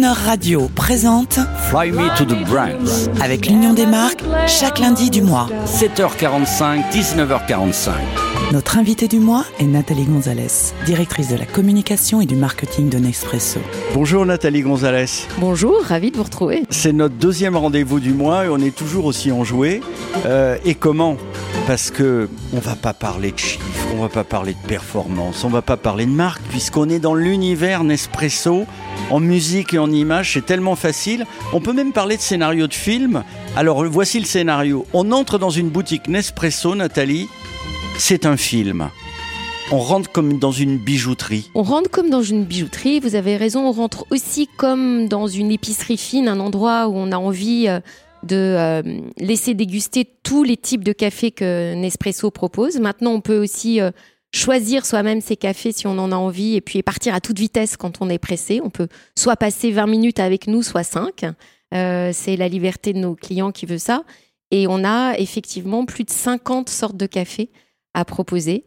Croner Radio présente Fly Me to the Brands. avec l'Union des marques chaque lundi du mois. 7h45, 19h45. Notre invitée du mois est Nathalie Gonzalez, directrice de la communication et du marketing de Nespresso. Bonjour Nathalie Gonzalez. Bonjour, ravi de vous retrouver. C'est notre deuxième rendez-vous du mois et on est toujours aussi enjoué. Euh, et comment? Parce que on va pas parler de chiffres, on va pas parler de performance, on va pas parler de marque, puisqu'on est dans l'univers Nespresso. En musique et en images, c'est tellement facile. On peut même parler de scénario de film. Alors voici le scénario. On entre dans une boutique Nespresso, Nathalie. C'est un film. On rentre comme dans une bijouterie. On rentre comme dans une bijouterie, vous avez raison, on rentre aussi comme dans une épicerie fine, un endroit où on a envie euh, de euh, laisser déguster tous les types de cafés que Nespresso propose. Maintenant, on peut aussi euh, choisir soi-même ses cafés si on en a envie et puis partir à toute vitesse quand on est pressé. On peut soit passer 20 minutes avec nous, soit 5. Euh, c'est la liberté de nos clients qui veut ça. Et on a effectivement plus de 50 sortes de cafés à proposer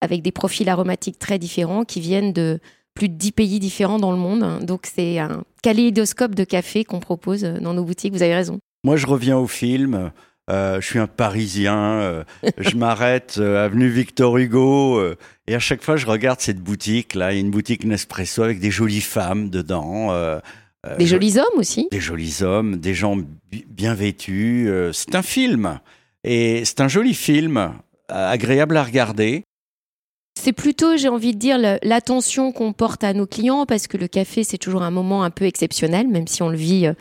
avec des profils aromatiques très différents qui viennent de plus de 10 pays différents dans le monde. Donc c'est un kaléidoscope de café qu'on propose dans nos boutiques, vous avez raison. Moi, je reviens au film. Euh, je suis un Parisien. euh, je m'arrête euh, avenue Victor Hugo euh, et à chaque fois, je regarde cette boutique. Là, il y a une boutique Nespresso avec des jolies femmes dedans. euh, euh, Des jolis hommes aussi. des jolis hommes, des gens bi- bien vêtus. euh, c'est un film et c'est un joli film, euh, agréable à regarder. C'est plutôt, j'ai envie de dire, l'attention qu'on porte à nos clients parce que le café, c'est toujours un moment un peu exceptionnel, même si on le vit euh,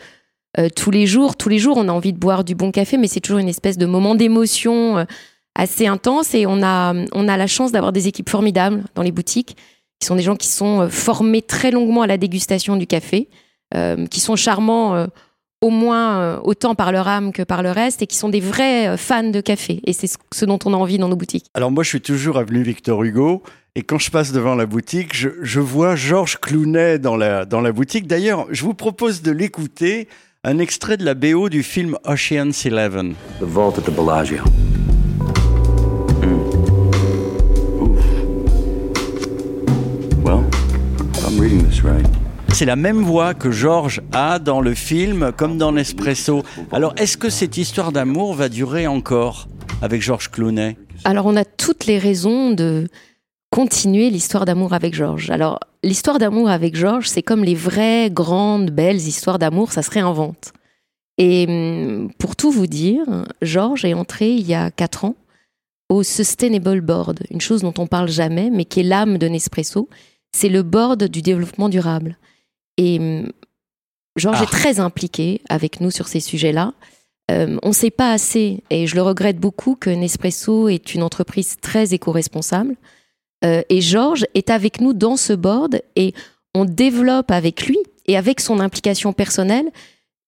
euh, tous les jours. Tous les jours, on a envie de boire du bon café, mais c'est toujours une espèce de moment d'émotion euh, assez intense et on a, on a la chance d'avoir des équipes formidables dans les boutiques qui sont des gens qui sont euh, formés très longuement à la dégustation du café, euh, qui sont charmants euh, au moins euh, autant par leur âme que par le reste et qui sont des vrais euh, fans de café. Et c'est ce- dont on a envie dans nos boutiques. Alors moi, je suis toujours avenue Victor Hugo. Et quand je passe devant la boutique, je, je vois Georges Clounet dans la, dans la boutique. D'ailleurs, je vous propose de l'écouter, un extrait de la BO du film Ocean's Eleven. The vault at the Bellagio. Hmm. Well, if I'm reading this right. C'est la même voix que Georges a dans le film comme dans Nespresso. Alors, est-ce que cette histoire d'amour va durer encore avec Georges Clounet Alors, on a toutes les raisons de continuer l'histoire d'amour avec Georges. Alors, l'histoire d'amour avec Georges, c'est comme les vraies, grandes, belles histoires d'amour, ça se réinvente. Et hum, pour tout vous dire, Georges est entré il y a quatre ans au Sustainable Board, une chose dont on parle jamais, mais qui est l'âme de Nespresso. C'est le board du développement durable. Et hum, Georges Ah. est très impliqué avec nous sur ces sujets-là. Euh, on ne sait pas assez, et je le regrette beaucoup, que Nespresso est une entreprise très éco-responsable. Euh, et Georges est avec nous dans ce board et on développe avec lui et avec son implication personnelle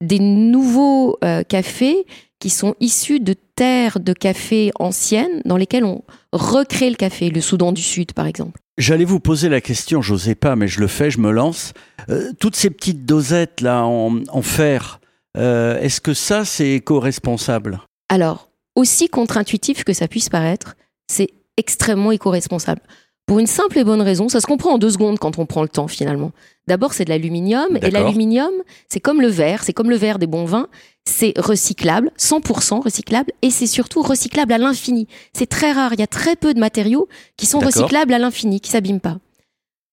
des nouveaux euh, cafés qui sont issus de terres de café anciennes dans lesquelles on recrée le café, le Soudan du Sud par exemple. J'allais vous poser la question, j'osais pas, mais je le fais, je me lance. Euh, toutes ces petites dosettes là en, en fer, euh, est-ce que ça c'est éco-responsable? Alors, aussi contre-intuitif que ça puisse paraître, c'est extrêmement éco-responsable. Pour une simple et bonne raison, ça se comprend en deux secondes quand on prend le temps finalement. D'abord, c'est de l'aluminium, et l'aluminium, c'est comme le verre, c'est comme le verre des bons vins, c'est recyclable, 100% recyclable, et c'est surtout recyclable à l'infini. C'est très rare, il y a très peu de matériaux qui sont recyclables à l'infini, qui s'abîment pas.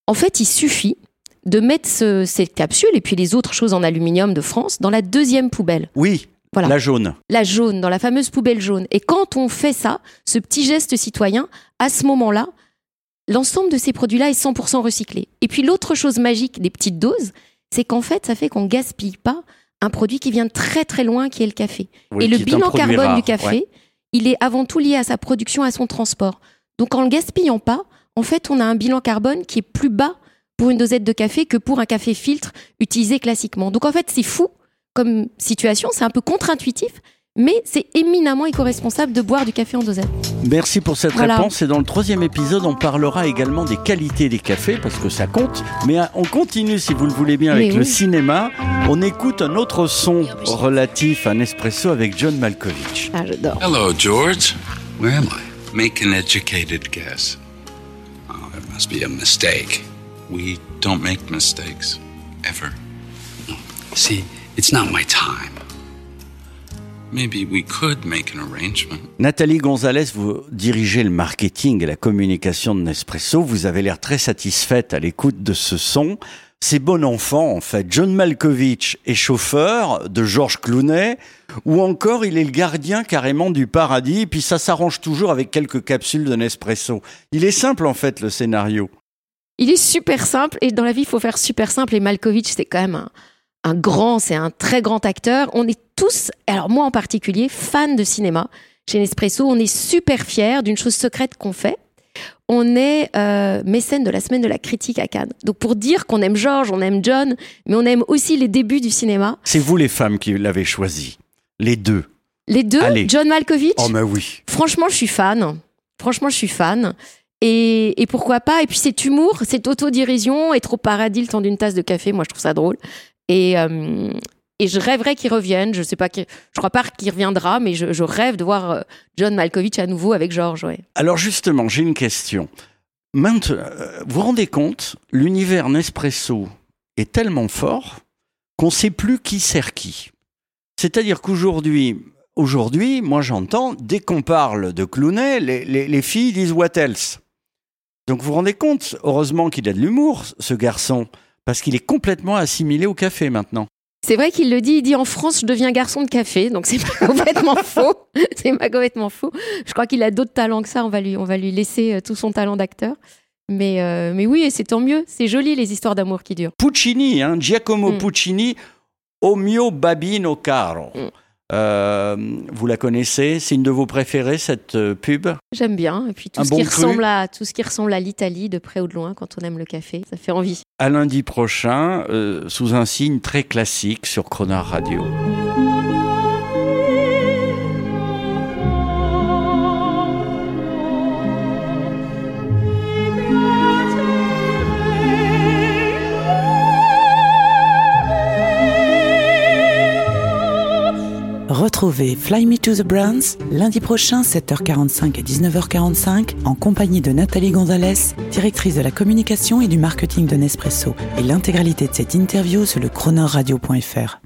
En fait, il suffit de mettre ce- ces capsules et puis les autres choses en aluminium de France dans la deuxième poubelle Oui, Voilà. la jaune. la jaune, dans la fameuse poubelle jaune. Et quand on fait ça, ce petit geste citoyen, à ce moment-là, l'ensemble de ces produits-là est 100% recyclé. Et puis l'autre chose magique des petites doses, c'est qu'en fait, ça fait qu'on gaspille pas un produit qui vient de très très loin, qui est le café. Oui, Et le bilan carbone rare, du café, ouais. il est avant tout lié à sa production, à son transport. Donc en le gaspillant pas, en fait, on a un bilan carbone qui est plus bas pour une dosette de café que pour un café filtre utilisé classiquement. Donc en fait, c'est fou comme situation, c'est un peu contre-intuitif, mais c'est éminemment éco-responsable de boire du café en dosette. Merci pour cette Voilà. réponse. Et dans le troisième épisode, on parlera également des qualités des cafés, parce que ça compte. Mais euh, on continue, si vous le voulez bien, avec le cinéma. On écoute un autre son relatif à Nespresso avec John Malkovich. Ah, j'adore. Hello, George. Where am I? Make an educated guess. Oh, it must be a mistake. We don't make mistakes. Ever. No. See, it's not my time. Maybe we could make an arrangement. Nathalie Gonzalez, vous dirigez le marketing et la communication de Nespresso. Vous avez l'air très satisfaite à l'écoute de ce son. C'est bon enfant, en fait. John Malkovich est chauffeur de George Clooney, ou encore il est le gardien carrément du paradis, puis ça s'arrange toujours avec quelques capsules de Nespresso. Il est simple, en fait, le scénario. Il est super simple et dans la vie, il faut faire super simple. Et Malkovich, c'est quand même un, un grand, c'est un très grand acteur. On est tous, alors moi en particulier, fans de cinéma. Chez Nespresso, on est super fiers d'une chose secrète qu'on fait. On est euh, mécène de la semaine de la critique à Cannes. Donc pour dire qu'on aime George, on aime John, mais on aime aussi les débuts du cinéma. C'est vous les femmes qui l'avez choisi. Les deux. Les deux, Allez. John Malkovich. Oh, mais oui. Franchement, je suis fan. Franchement, je suis fan. Et, et pourquoi pas? Et puis cet humour, cette autodérision, être au paradis le temps d'une tasse de café, moi je trouve ça drôle. Et, euh, et je rêverais qu'il revienne. Je sais pas, je crois pas qu'il reviendra, mais je, rêve de voir euh, John Malkovich à nouveau avec George. Alors justement, j'ai une question. Maintenant, euh, vous vous rendez compte, l'univers Nespresso est tellement fort qu'on ne sait plus qui sert qui. C'est-à-dire qu'aujourd'hui, aujourd'hui, moi j'entends, dès qu'on parle de Clooney, les, les- les filles disent what else? Donc vous vous rendez compte, heureusement qu'il a de l'humour, ce garçon, parce qu'il est complètement assimilé au café maintenant. C'est vrai qu'il le dit. Il dit en France, je deviens garçon de café, donc c'est pas complètement faux. C'est pas complètement faux. Je crois qu'il a d'autres talents que ça. On va lui, on va lui laisser euh, tout son talent d'acteur. Mais, euh, mais oui, et c'est tant mieux. C'est joli les histoires d'amour qui durent. Puccini, hein, Giacomo Mm. Puccini, O mio babino caro. Mm. Euh, vous la connaissez C'est une de vos préférées, cette euh, pub? J'aime bien. Et puis tout Un ce bon qui cru? ressemble à tout ce qui ressemble à l'Italie, de près ou de loin, quand on aime le café, ça fait envie. À lundi prochain, euh, sous un signe très classique sur Chronar Radio. Retrouvez Fly Me to the Browns lundi prochain 7h45 et 19h45 en compagnie de Nathalie Gonzalez, directrice de la communication et du marketing de Nespresso et l'intégralité de cette interview sur le chronoradio.fr.